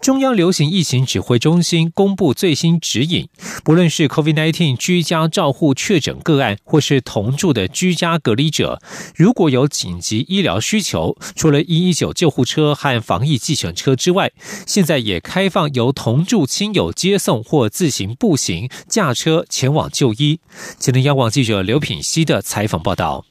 中央流行疫情指挥中心公布最新指引，不论是 COVID-19 居家照护确诊个案，或是同住的居家隔离者，如果有紧急医疗需求，除了119救护车和防疫计程车之外，现在也开放由同住亲友接送或自行步行驾车前往就医。今天央广记者刘品希的采访报道。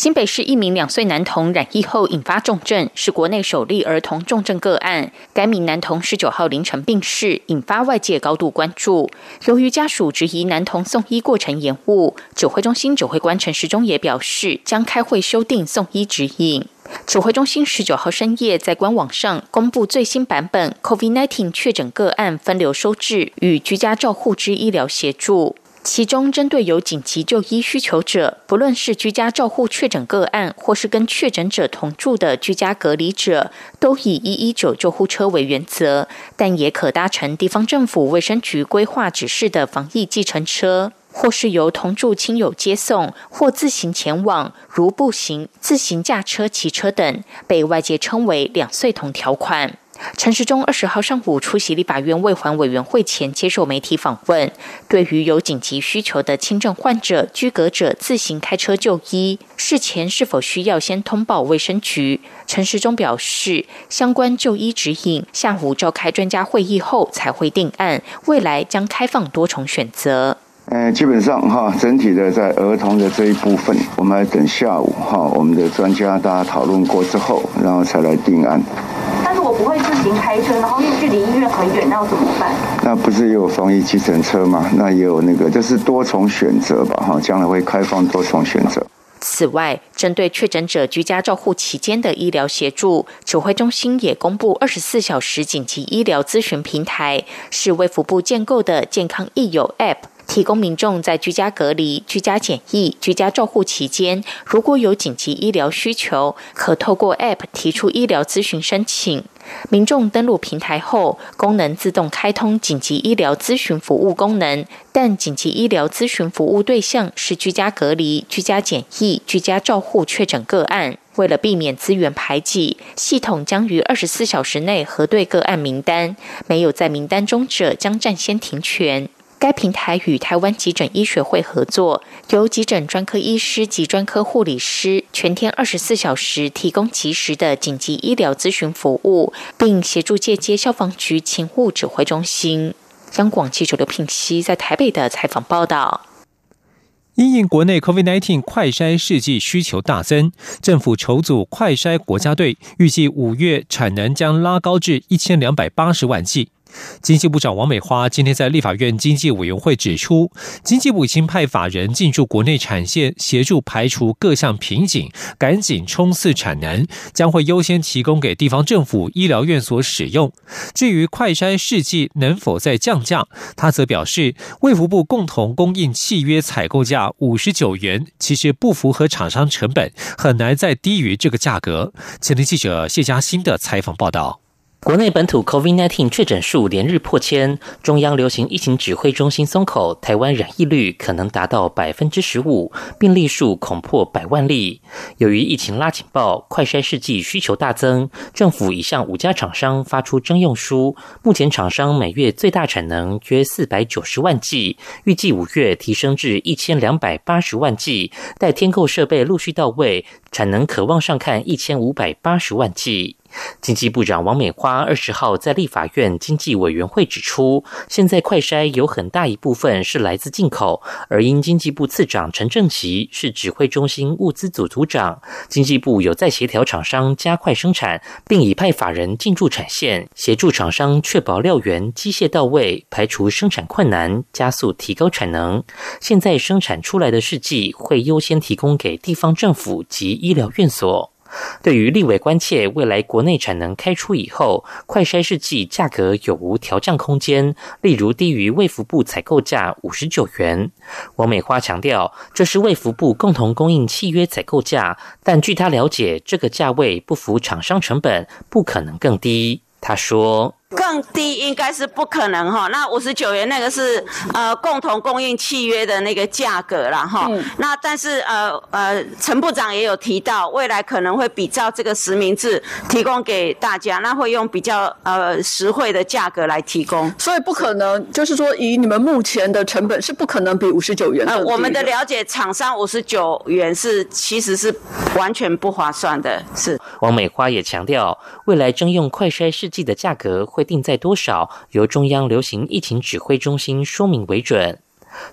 新北市一名两岁男童染疫后引发重症，是国内首例儿童重症个案。该名男童十九号凌晨病逝，引发外界高度关注。由于家属质疑男童送医过程延误，指挥中心指挥官陈时中也表示，将开会修订送医指引。指挥中心十九号深夜在官网上公布最新版本 COVID-19 确诊个案分流收治与居家照护之医疗协助。其中，针对有紧急就医需求者，不论是居家照护确诊个案，或是跟确诊者同住的居家隔离者，都以一一九救护车为原则，但也可搭乘地方政府卫生局规划指示的防疫计程车，或是由同住亲友接送，或自行前往，如步行、自行驾车、骑车等，被外界称为“两岁童条款”。陈时中二十号上午出席立法院卫环委员会前接受媒体访问，对于有紧急需求的轻症患者、居隔者自行开车就医，事前是否需要先通报卫生局？陈时中表示，相关就医指引下午召开专家会议后才会定案，未来将开放多重选择。呃，基本上哈，整体的在儿童的这一部分，我们还等下午哈，我们的专家大家讨论过之后，然后才来定案。我不会自行开车，然后又距离医院很远，那要怎么办？那不是也有防疫计程车吗？那也有那个，就是多重选择吧，哈，将来会开放多重选择。此外，针对确诊者居家照护期间的医疗协助，指挥中心也公布二十四小时紧急医疗咨询平台，是卫福部建构的健康益友 App。提供民众在居家隔离、居家检疫、居家照护期间，如果有紧急医疗需求，可透过 App 提出医疗咨询申请。民众登录平台后，功能自动开通紧急医疗咨询服务功能，但紧急医疗咨询服务对象是居家隔离、居家检疫、居家照护确诊个案。为了避免资源排挤，系统将于二十四小时内核对个案名单，没有在名单中者将暂先停权。该平台与台湾急诊医学会合作，由急诊专科医师及专科护理师全天二十四小时提供及时的紧急医疗咨询服务，并协助借接消防局勤务指挥中心。央广记者刘聘熙在台北的采访报道：因应国内 COVID-19 快筛试剂需求大增，政府筹组快筛国家队，预计五月产能将拉高至一千两百八十万剂。经济部长王美花今天在立法院经济委员会指出，经济部已经派法人进驻国内产线，协助排除各项瓶颈，赶紧冲刺产能，将会优先提供给地方政府、医疗院所使用。至于快筛试剂能否再降价，他则表示，卫福部共同供应契约采购价五十九元，其实不符合厂商成本，很难再低于这个价格。前天记者谢嘉欣的采访报道。国内本土 COVID-19 确诊数连日破千，中央流行疫情指挥中心松口，台湾染疫率可能达到百分之十五，病例数恐破百万例。由于疫情拉警报，快筛试剂需求大增，政府已向五家厂商发出征用书。目前厂商每月最大产能约四百九十万剂，预计五月提升至一千两百八十万剂。待天购设备陆续到位，产能可望上看一千五百八十万剂。经济部长王美花二十号在立法院经济委员会指出，现在快筛有很大一部分是来自进口，而因经济部次长陈正奇是指挥中心物资组组长，经济部有在协调厂商加快生产，并已派法人进驻产线，协助厂商确保料源机械到位，排除生产困难，加速提高产能。现在生产出来的试剂会优先提供给地方政府及医疗院所。对于立委关切未来国内产能开出以后，快筛试剂价格有无调降空间，例如低于卫福部采购价五十九元。王美花强调，这是卫福部共同供应契约采购价，但据他了解，这个价位不符厂商成本，不可能更低。他说。更低应该是不可能哈，那五十九元那个是呃共同供应契约的那个价格了哈。那但是呃呃陈部长也有提到，未来可能会比照这个实名制提供给大家，那会用比较呃实惠的价格来提供。所以不可能，就是说以你们目前的成本是不可能比五十九元。呃，我们的了解，厂商五十九元是其实是完全不划算的。是。王美花也强调，未来征用快筛试剂的价格会。会定在多少，由中央流行疫情指挥中心说明为准。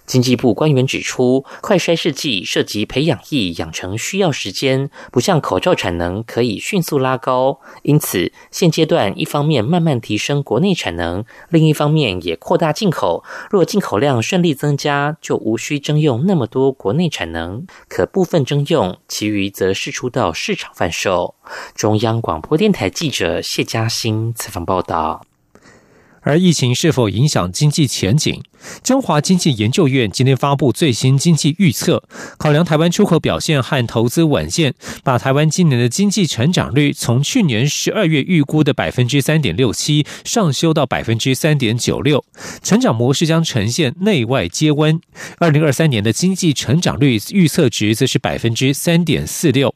经济部官员指出，快筛试剂涉及培养液养成需要时间，不像口罩产能可以迅速拉高。因此，现阶段一方面慢慢提升国内产能，另一方面也扩大进口。若进口量顺利增加，就无需征用那么多国内产能，可部分征用，其余则释出到市场贩售。中央广播电台记者谢嘉欣采访报道。而疫情是否影响经济前景？中华经济研究院今天发布最新经济预测，考量台湾出口表现和投资稳健，把台湾今年的经济成长率从去年十二月预估的百分之三点六七上修到百分之三点九六，成长模式将呈现内外皆温。二零二三年的经济成长率预测值则是百分之三点四六。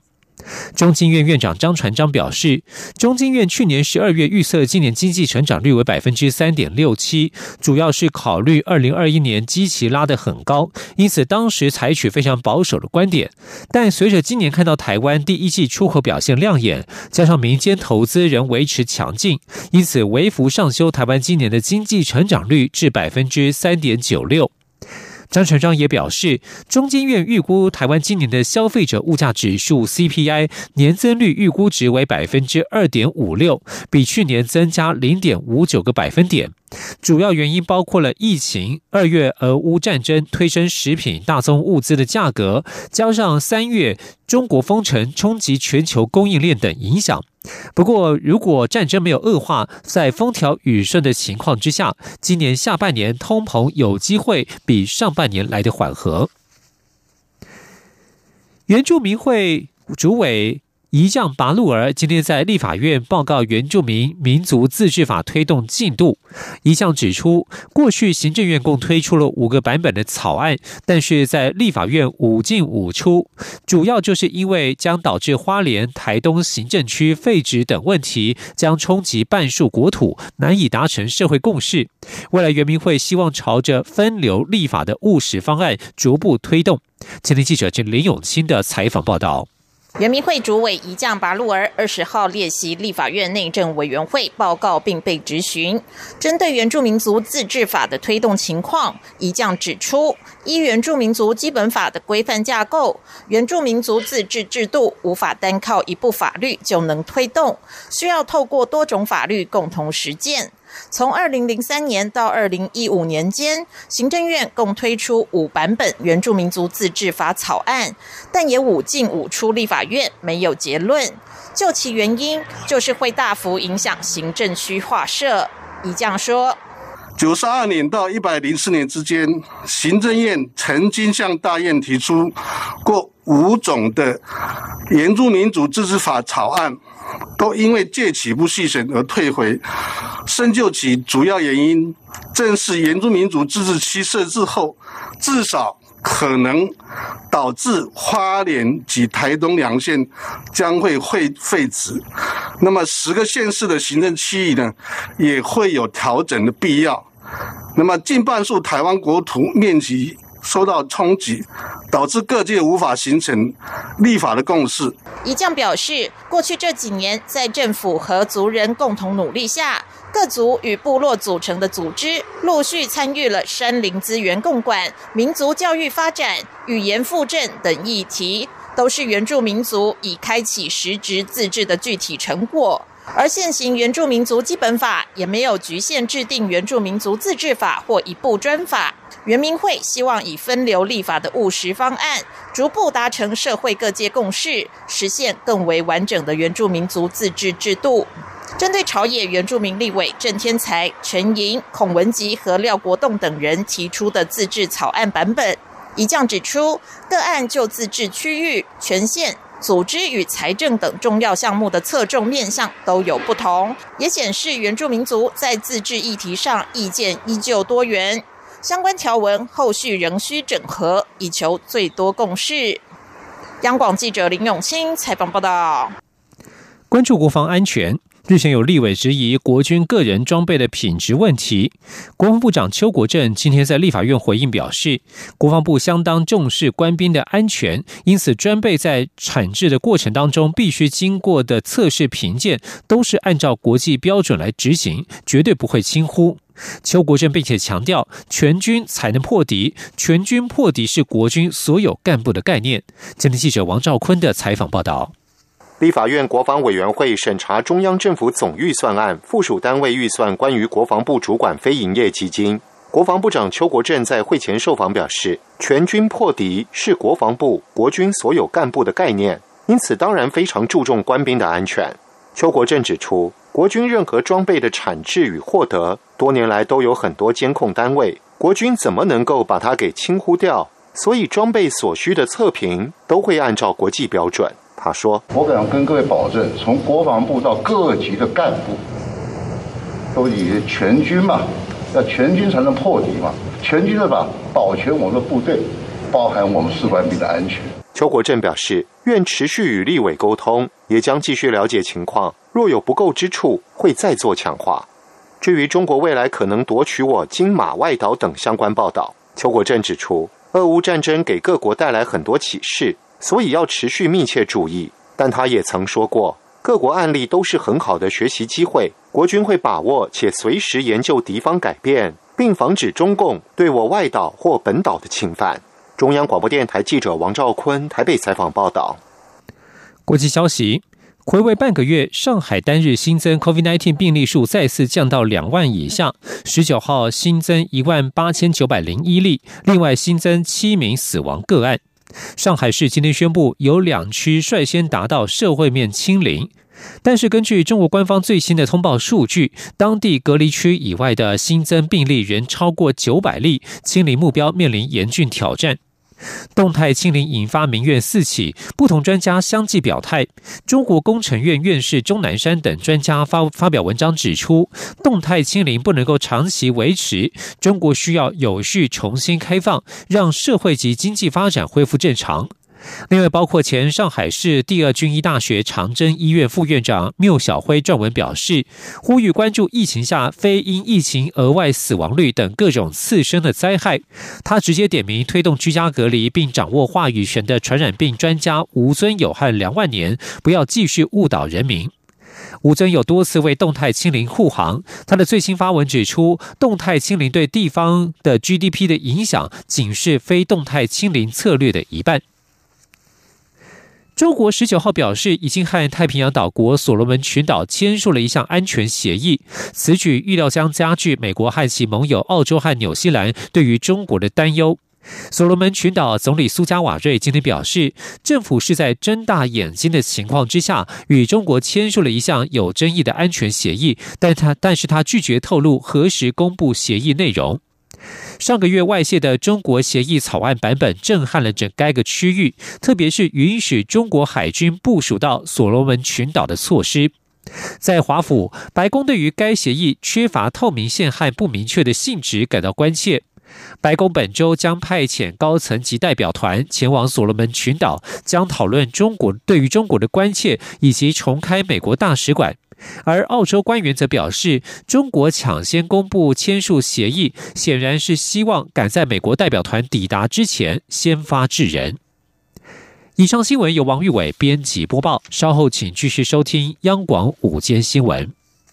中经院院长张传章表示，中经院去年十二月预测今年经济成长率为百分之三点六七，主要是考虑二零二一年基期拉得很高，因此当时采取非常保守的观点。但随着今年看到台湾第一季出口表现亮眼，加上民间投资仍维持强劲，因此微幅上修台湾今年的经济成长率至百分之三点九六。张成章也表示，中经院预估台湾今年的消费者物价指数 CPI 年增率预估值为百分之二点五六，比去年增加零点五九个百分点。主要原因包括了疫情、二月俄乌战争推升食品、大宗物资的价格，加上三月中国封城冲击全球供应链等影响。不过，如果战争没有恶化，在风调雨顺的情况之下，今年下半年通膨有机会比上半年来的缓和。原住民会主委。一将拔路儿今天在立法院报告原住民民族自治法推动进度。一将指出，过去行政院共推出了五个版本的草案，但是在立法院五进五出，主要就是因为将导致花莲、台东行政区废止等问题，将冲击半数国土，难以达成社会共识。未来原民会希望朝着分流立法的务实方案逐步推动。前天记者郑林永清的采访报道。原民会主委一将拔路儿二十号列席立法院内政委员会报告，并被质询。针对原住民族自治法的推动情况，一将指出，依原住民族基本法的规范架构，原住民族自治制度无法单靠一部法律就能推动，需要透过多种法律共同实践。从二零零三年到二零一五年间，行政院共推出五版本原住民族自治法草案，但也五进五出立法院，没有结论。就其原因，就是会大幅影响行政区划设。一将说，九十二年到一百零四年之间，行政院曾经向大院提出过五种的原住民主自治法草案。都因为借起不续审而退回，深究其主要原因，正是原住民族自治区设置后，至少可能导致花莲及台东两县将会会废止，那么十个县市的行政区域呢，也会有调整的必要，那么近半数台湾国土面积。受到冲击，导致各界无法形成立法的共识。一将表示，过去这几年，在政府和族人共同努力下，各族与部落组成的组织陆续参与了山林资源共管、民族教育发展、语言复振等议题，都是原住民族已开启实质自治的具体成果。而现行原住民族基本法也没有局限制定原住民族自治法或一部专法。原民会希望以分流立法的务实方案，逐步达成社会各界共识，实现更为完整的原住民族自治制度。针对朝野原住民立委郑天才、陈莹、孔文吉和廖国栋等人提出的自治草案版本，一将指出，个案就自治区域、权限、组织与财政等重要项目的侧重面向都有不同，也显示原住民族在自治议题上意见依旧多元。相关条文后续仍需整合，以求最多共识。央广记者林永清采访报道。关注国防安全。日前有立委质疑国军个人装备的品质问题，国防部长邱国正今天在立法院回应表示，国防部相当重视官兵的安全，因此装备在产制的过程当中必须经过的测试评鉴都是按照国际标准来执行，绝对不会轻忽。邱国正并且强调，全军才能破敌，全军破敌是国军所有干部的概念。今天记者王兆坤的采访报道。立法院国防委员会审查中央政府总预算案附属单位预算，关于国防部主管非营业基金。国防部长邱国正在会前受访表示，全军破敌是国防部国军所有干部的概念，因此当然非常注重官兵的安全。邱国正指出，国军任何装备的产制与获得，多年来都有很多监控单位，国军怎么能够把它给轻忽掉？所以装备所需的测评都会按照国际标准。他说：“我敢跟各位保证，从国防部到各级的干部，都以全军嘛，要全军才能破敌嘛，全军的吧，保全我们的部队，包含我们士官兵的安全。”邱国正表示，愿持续与立委沟通，也将继续了解情况，若有不够之处，会再做强化。至于中国未来可能夺取我金马外岛等相关报道，邱国正指出，俄乌战争给各国带来很多启示。所以要持续密切注意，但他也曾说过，各国案例都是很好的学习机会，国军会把握且随时研究敌方改变，并防止中共对我外岛或本岛的侵犯。中央广播电台记者王兆坤台北采访报道。国际消息：回味半个月，上海单日新增 COVID-19 病例数再次降到两万以下，十九号新增一万八千九百零一例，另外新增七名死亡个案。上海市今天宣布，有两区率先达到社会面清零，但是根据中国官方最新的通报数据，当地隔离区以外的新增病例仍超过九百例，清零目标面临严峻挑战。动态清零引发民怨四起，不同专家相继表态。中国工程院院士钟南山等专家发发表文章指出，动态清零不能够长期维持，中国需要有序重新开放，让社会及经济发展恢复正常。另外，包括前上海市第二军医大学长征医院副院长缪小辉撰文表示，呼吁关注疫情下非因疫情额外死亡率等各种次生的灾害。他直接点名推动居家隔离并掌握话语权的传染病专家吴尊友和梁万年，不要继续误导人民。吴尊有多次为动态清零护航，他的最新发文指出，动态清零对地方的 GDP 的影响仅是非动态清零策略的一半。中国十九号表示，已经和太平洋岛国所罗门群岛签署了一项安全协议。此举预料将加剧美国和其盟友澳洲和纽西兰对于中国的担忧。所罗门群岛总理苏加瓦瑞今天表示，政府是在睁大眼睛的情况之下与中国签署了一项有争议的安全协议，但他但是他拒绝透露何时公布协议内容。上个月外泄的中国协议草案版本震撼了整该个区域，特别是允许中国海军部署到所罗门群岛的措施。在华府，白宫对于该协议缺乏透明性和不明确的性质感到关切。白宫本周将派遣高层级代表团前往所罗门群岛，将讨论中国对于中国的关切以及重开美国大使馆。而澳洲官员则表示，中国抢先公布签署协议，显然是希望赶在美国代表团抵达之前先发制人。以上新闻由王玉伟编辑播报，稍后请继续收听央广午间新闻。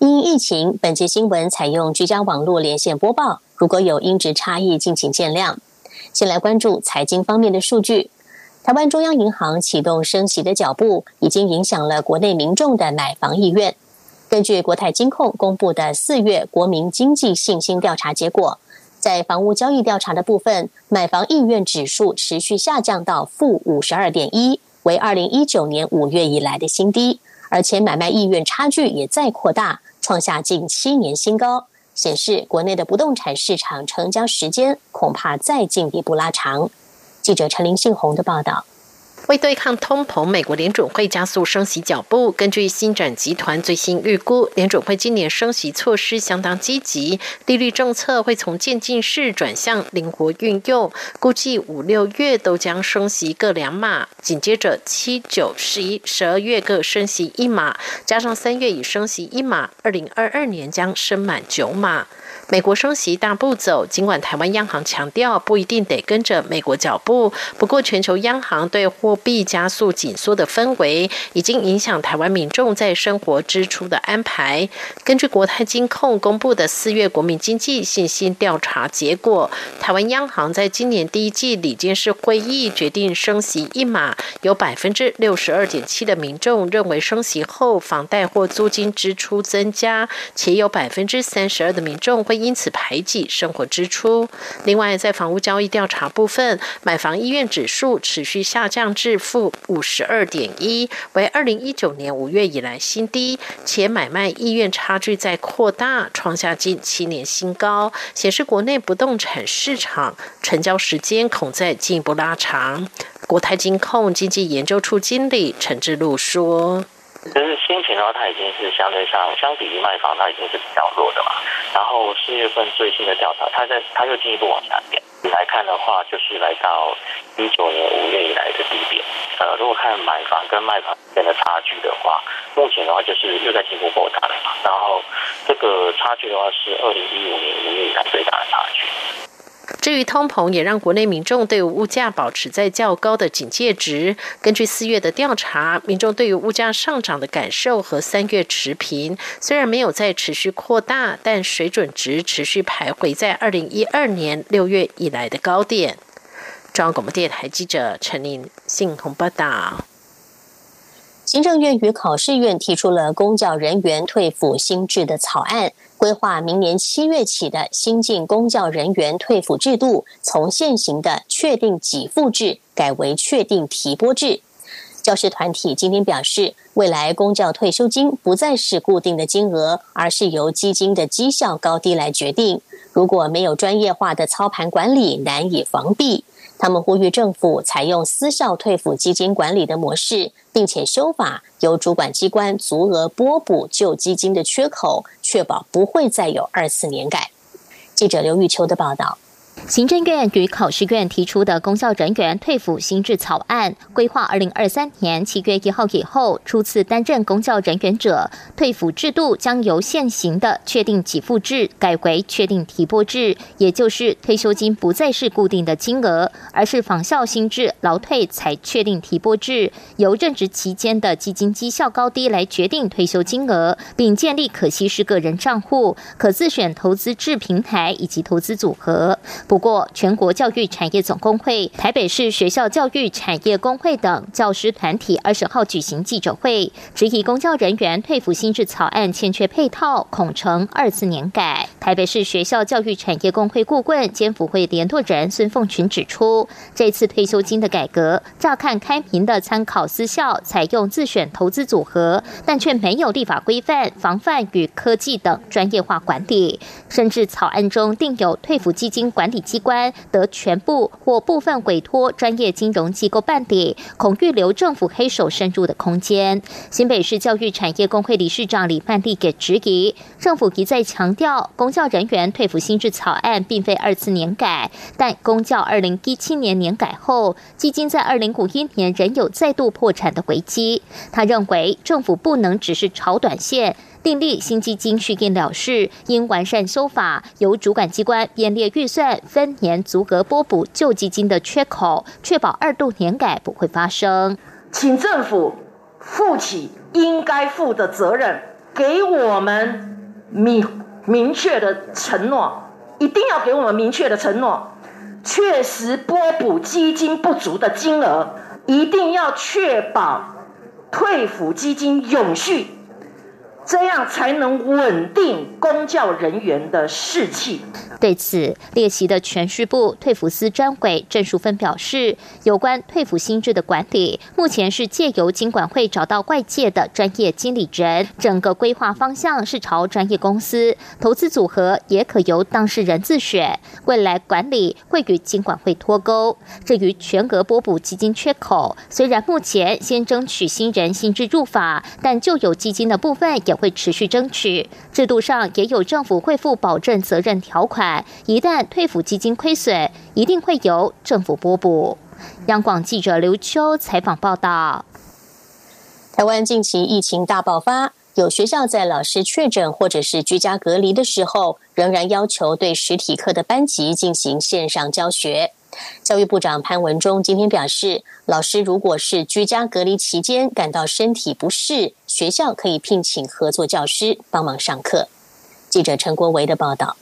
因疫情，本节新闻采用居家网络连线播报。如果有音质差异，敬请见谅。先来关注财经方面的数据。台湾中央银行启动升息的脚步，已经影响了国内民众的买房意愿。根据国泰金控公布的四月国民经济信心调查结果，在房屋交易调查的部分，买房意愿指数持续下降到负五十二点一，为二零一九年五月以来的新低。而且买卖意愿差距也在扩大，创下近七年新高，显示国内的不动产市场成交时间恐怕再进一步拉长。记者陈林信宏的报道。为对抗通膨，美国联准会加速升息脚步。根据新展集团最新预估，联准会今年升息措施相当积极，利率政策会从渐进式转向灵活运用，估计五六月都将升息各两码，紧接着七九十一十二月各升息一码，加上三月已升息一码，二零二二年将升满九码。美国升息大步走，尽管台湾央行强调不一定得跟着美国脚步，不过全球央行对货币加速紧缩的氛围，已经影响台湾民众在生活支出的安排。根据国泰金控公布的四月国民经济信心调查结果，台湾央行在今年第一季理监事会议决定升息一码，有百分之六十二点七的民众认为升息后房贷或租金支出增加，且有百分之三十二的民众会。因此排挤生活支出。另外，在房屋交易调查部分，买房意愿指数持续下降至负五十二点一，为二零一九年五月以来新低，且买卖意愿差距在扩大，创下近七年新高，显示国内不动产市场成交时间恐在进一步拉长。国泰金控经济研究处经理陈志禄说。就是先前的话，它已经是相对上相比于卖房，它已经是比较弱的嘛。然后四月份最新的调查，它在它又进一步往下跌。来看的话，就是来到一九年五月以来的低点。呃，如果看买房跟卖房之间的差距的话，目前的话就是又在进一步扩大了嘛。然后这个差距的话，是二零一五年五月以来最大的差距。至于通膨，也让国内民众对物价保持在较高的警戒值。根据四月的调查，民众对于物价上涨的感受和三月持平，虽然没有再持续扩大，但水准值持续徘徊在二零一二年六月以来的高点。中央广播电台记者陈琳信鸿报道。行政院与考试院提出了公教人员退抚新制的草案。规划明年七月起的新进公教人员退抚制度，从现行的确定给付制改为确定提拨制。教师团体今天表示，未来公教退休金不再是固定的金额，而是由基金的绩效高低来决定。如果没有专业化的操盘管理，难以防弊。他们呼吁政府采用私校退抚基金管理的模式，并且修法，由主管机关足额拨补旧基金的缺口，确保不会再有二次年改。记者刘玉秋的报道。行政院与考试院提出的公校人员退抚新制草案，规划二零二三年七月一号以后，初次担任公教人员者，退抚制度将由现行的确定给付制改为确定提拨制，也就是退休金不再是固定的金额，而是仿效新制劳退才确定提拨制，由任职期间的基金绩效高低来决定退休金额，并建立可稀释个人账户、可自选投资制平台以及投资组合。不过，全国教育产业总工会、台北市学校教育产业工会等教师团体二十号举行记者会，质疑公教人员退抚新制草案欠缺配套，恐成二次年改。台北市学校教育产业工会顾问兼辅会联络人孙凤群指出，这次退休金的改革，乍看开明的参考私校采用自选投资组合，但却没有立法规范防范与科技等专业化管理，甚至草案中定有退服基金管理机关得全部或部分委托专业金融机构办理，恐预留政府黑手深入的空间。新北市教育产业工会理事长李曼丽给质疑，政府一再强调。公教人员退抚新制草案并非二次年改，但公教二零一七年年改后，基金在二零五一年仍有再度破产的危机。他认为政府不能只是炒短线，订立新基金续订了事，应完善修法，由主管机关编列预算，分年足额拨补旧基金的缺口，确保二度年改不会发生。请政府负起应该负的责任，给我们明。明确的承诺，一定要给我们明确的承诺，确实拨补基金不足的金额，一定要确保退抚基金永续。这样才能稳定公教人员的士气。对此，列席的全序部退辅司专委郑淑芬表示，有关退辅新制的管理，目前是借由经管会找到外界的专业经理人，整个规划方向是朝专业公司投资组合，也可由当事人自选。未来管理会与经管会脱钩。至于全额拨补基金缺口，虽然目前先争取新人新制入法，但旧有基金的部分也。会持续争取，制度上也有政府会负保证责任条款，一旦退抚基金亏损，一定会由政府拨补。央广记者刘秋采访报道。台湾近期疫情大爆发，有学校在老师确诊或者是居家隔离的时候，仍然要求对实体课的班级进行线上教学。教育部长潘文忠今天表示，老师如果是居家隔离期间感到身体不适，学校可以聘请合作教师帮忙上课。记者陈国维的报道。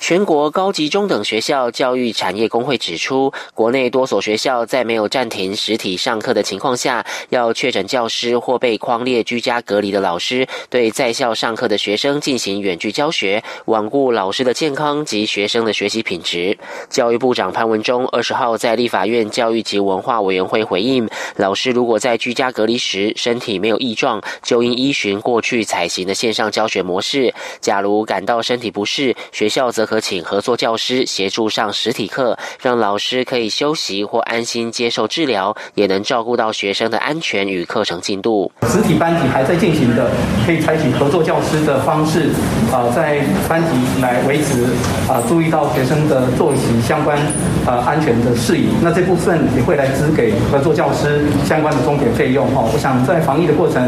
全国高级中等学校教育产业工会指出，国内多所学校在没有暂停实体上课的情况下，要确诊教师或被框列居家隔离的老师对在校上课的学生进行远距教学，罔顾老师的健康及学生的学习品质。教育部长潘文忠二十号在立法院教育及文化委员会回应，老师如果在居家隔离时身体没有异状，就应依循过去采行的线上教学模式；假如感到身体不适，学校则可请合作教师协助上实体课，让老师可以休息或安心接受治疗，也能照顾到学生的安全与课程进度。实体班级还在进行的，可以采取合作教师的方式，啊，在班级来维持啊，注意到学生的作息相关啊安全的事宜。那这部分也会来支给合作教师相关的终点费用。哈，我想在防疫的过程，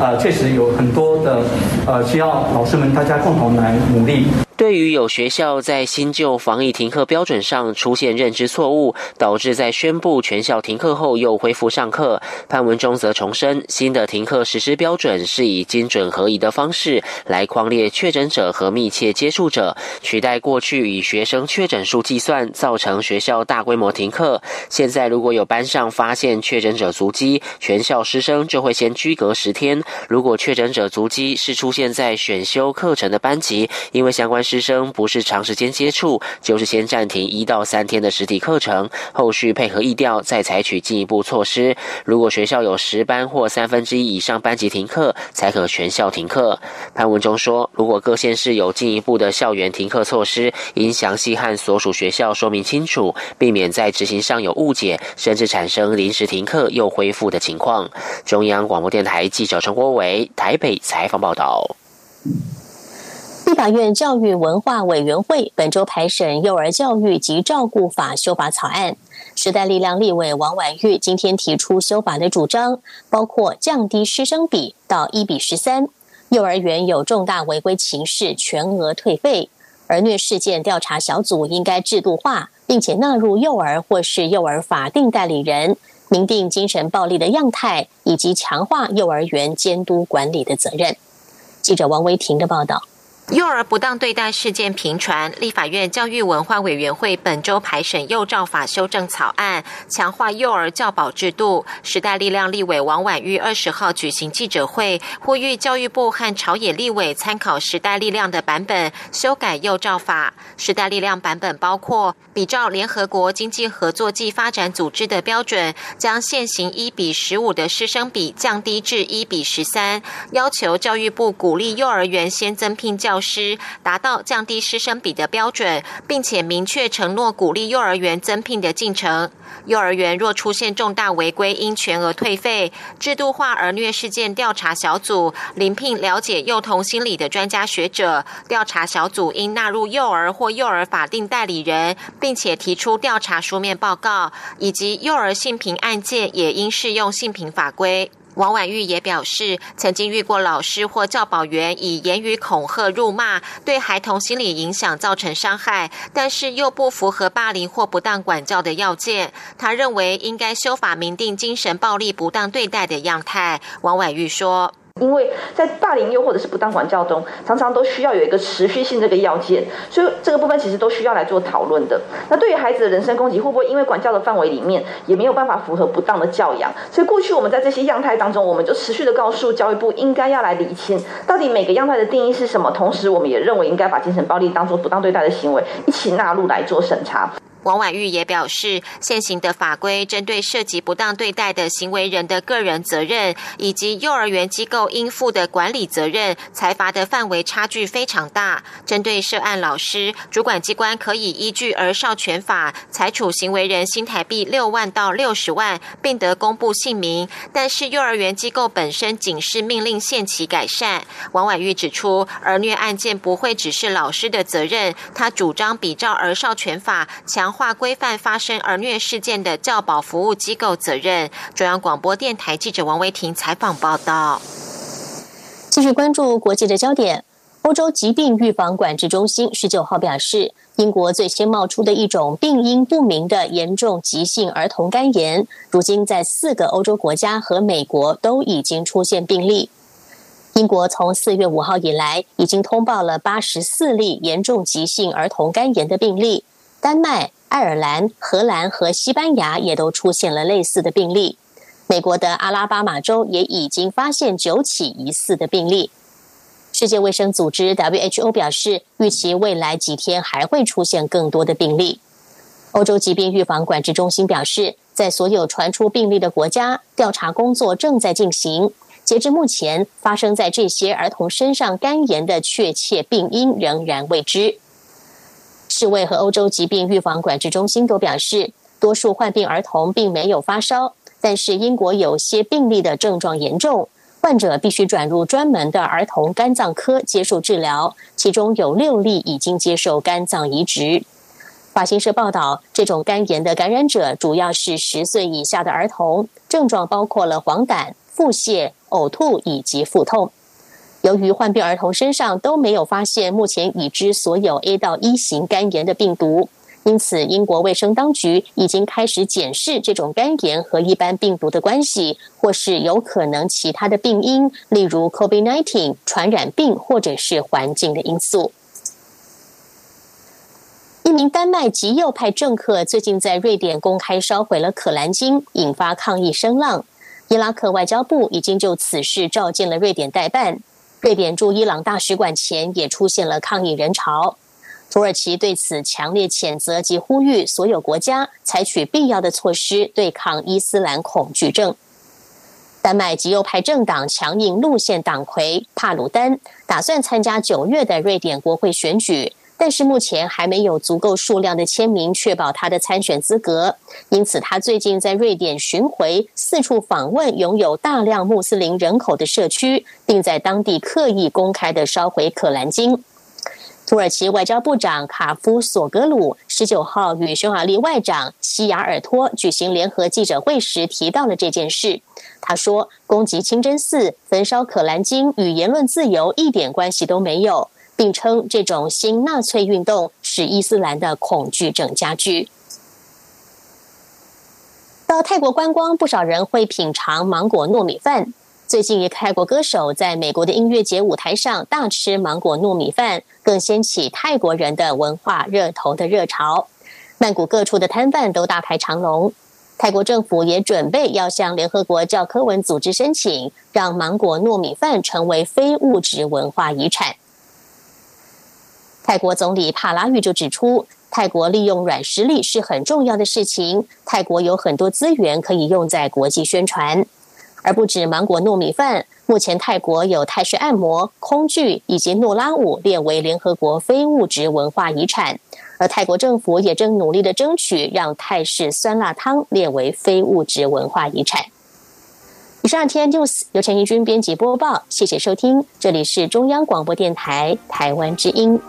啊，确实有很多的呃需要老师们大家共同来努力。对于有学校在新旧防疫停课标准上出现认知错误，导致在宣布全校停课后又恢复上课，潘文忠则重申，新的停课实施标准是以精准合宜的方式来框列确诊者和密切接触者，取代过去以学生确诊数计算，造成学校大规模停课。现在如果有班上发现确诊者足迹，全校师生就会先居隔十天。如果确诊者足迹是出现在选修课程的班级，因为相关。师生不是长时间接触，就是先暂停一到三天的实体课程，后续配合意调，再采取进一步措施。如果学校有十班或三分之一以上班级停课，才可全校停课。潘文中说，如果各县市有进一步的校园停课措施，应详细和所属学校说明清楚，避免在执行上有误解，甚至产生临时停课又恢复的情况。中央广播电台记者陈国伟台北采访报道。立法院教育文化委员会本周排审《幼儿教育及照顾法》修法草案，时代力量立委王婉玉今天提出修法的主张，包括降低师生比到一比十三，幼儿园有重大违规情事全额退费，儿虐事件调查小组应该制度化，并且纳入幼儿或是幼儿法定代理人，明定精神暴力的样态，以及强化幼儿园监督管理的责任。记者王维婷的报道。幼儿不当对待事件频传，立法院教育文化委员会本周排审幼照法修正草案，强化幼儿教保制度。时代力量立委王婉玉二十号举行记者会，呼吁教育部和朝野立委参考时代力量的版本修改幼照法。时代力量版本包括比照联合国经济合作暨发展组织的标准，将现行一比十五的师生比降低至一比十三，要求教育部鼓励幼儿园先增聘教。教师达到降低师生比的标准，并且明确承诺鼓励幼儿园增聘的进程。幼儿园若出现重大违规，应全额退费。制度化儿虐事件调查小组，临聘了解幼童心理的专家学者。调查小组应纳入幼儿或幼儿法定代理人，并且提出调查书面报告，以及幼儿性平案件也应适用性平法规。王婉玉也表示，曾经遇过老师或教保员以言语恐吓、辱骂，对孩童心理影响造成伤害，但是又不符合霸凌或不当管教的要件。他认为应该修法明定精神暴力不当对待的样态。王婉玉说。因为在霸凌又或者是不当管教中，常常都需要有一个持续性这个要件，所以这个部分其实都需要来做讨论的。那对于孩子的人身攻击，会不会因为管教的范围里面也没有办法符合不当的教养？所以过去我们在这些样态当中，我们就持续的告诉教育部应该要来理清到底每个样态的定义是什么，同时我们也认为应该把精神暴力当做不当对待的行为一起纳入来做审查。王婉玉也表示，现行的法规针对涉及不当对待的行为人的个人责任，以及幼儿园机构应负的管理责任，裁罚的范围差距非常大。针对涉案老师，主管机关可以依据《儿少权法》裁处行为人新台币六万到六十万，并得公布姓名。但是幼儿园机构本身仅是命令限期改善。王婉玉指出，儿虐案件不会只是老师的责任，他主张比照《儿少权法》强。化规范发生儿虐事件的教保服务机构责任。中央广播电台记者王维婷采访报道。继续关注国际的焦点，欧洲疾病预防管制中心十九号表示，英国最先冒出的一种病因不明的严重急性儿童肝炎，如今在四个欧洲国家和美国都已经出现病例。英国从四月五号以来，已经通报了八十四例严重急性儿童肝炎的病例。丹麦。爱尔兰、荷兰和西班牙也都出现了类似的病例。美国的阿拉巴马州也已经发现九起疑似的病例。世界卫生组织 （WHO） 表示，预期未来几天还会出现更多的病例。欧洲疾病预防管制中心表示，在所有传出病例的国家，调查工作正在进行。截至目前，发生在这些儿童身上肝炎的确切病因仍然未知。世卫和欧洲疾病预防管制中心都表示，多数患病儿童并没有发烧，但是英国有些病例的症状严重，患者必须转入专门的儿童肝脏科接受治疗，其中有六例已经接受肝脏移植。法新社报道，这种肝炎的感染者主要是十岁以下的儿童，症状包括了黄疸、腹泻、呕吐以及腹痛。由于患病儿童身上都没有发现目前已知所有 A 到一型肝炎的病毒，因此英国卫生当局已经开始检视这种肝炎和一般病毒的关系，或是有可能其他的病因，例如 COVID-19 传染病或者是环境的因素。一名丹麦极右派政客最近在瑞典公开烧毁了可兰经，引发抗议声浪。伊拉克外交部已经就此事召见了瑞典代办。瑞典驻伊朗大使馆前也出现了抗议人潮，土耳其对此强烈谴责及呼吁所有国家采取必要的措施对抗伊斯兰恐惧症。丹麦极右派政党强硬路线党魁帕鲁丹打算参加九月的瑞典国会选举。但是目前还没有足够数量的签名确保他的参选资格，因此他最近在瑞典巡回，四处访问拥有大量穆斯林人口的社区，并在当地刻意公开的烧毁可兰经。土耳其外交部长卡夫索格鲁十九号与匈牙利外长西雅尔托举行联合记者会时提到了这件事。他说：“攻击清真寺、焚烧可兰经与言论自由一点关系都没有。”并称这种新纳粹运动使伊斯兰的恐惧症加剧。到泰国观光，不少人会品尝芒果糯米饭。最近，一泰国歌手在美国的音乐节舞台上大吃芒果糯米饭，更掀起泰国人的文化热头的热潮。曼谷各处的摊贩都大排长龙。泰国政府也准备要向联合国教科文组织申请，让芒果糯米饭成为非物质文化遗产。泰国总理帕拉育就指出，泰国利用软实力是很重要的事情。泰国有很多资源可以用在国际宣传，而不止芒果糯米饭。目前泰国有泰式按摩、空剧以及诺拉舞列为联合国非物质文化遗产，而泰国政府也正努力的争取让泰式酸辣汤列为非物质文化遗产。以上 T N News 由陈怡君编辑播报，谢谢收听，这里是中央广播电台台湾之音。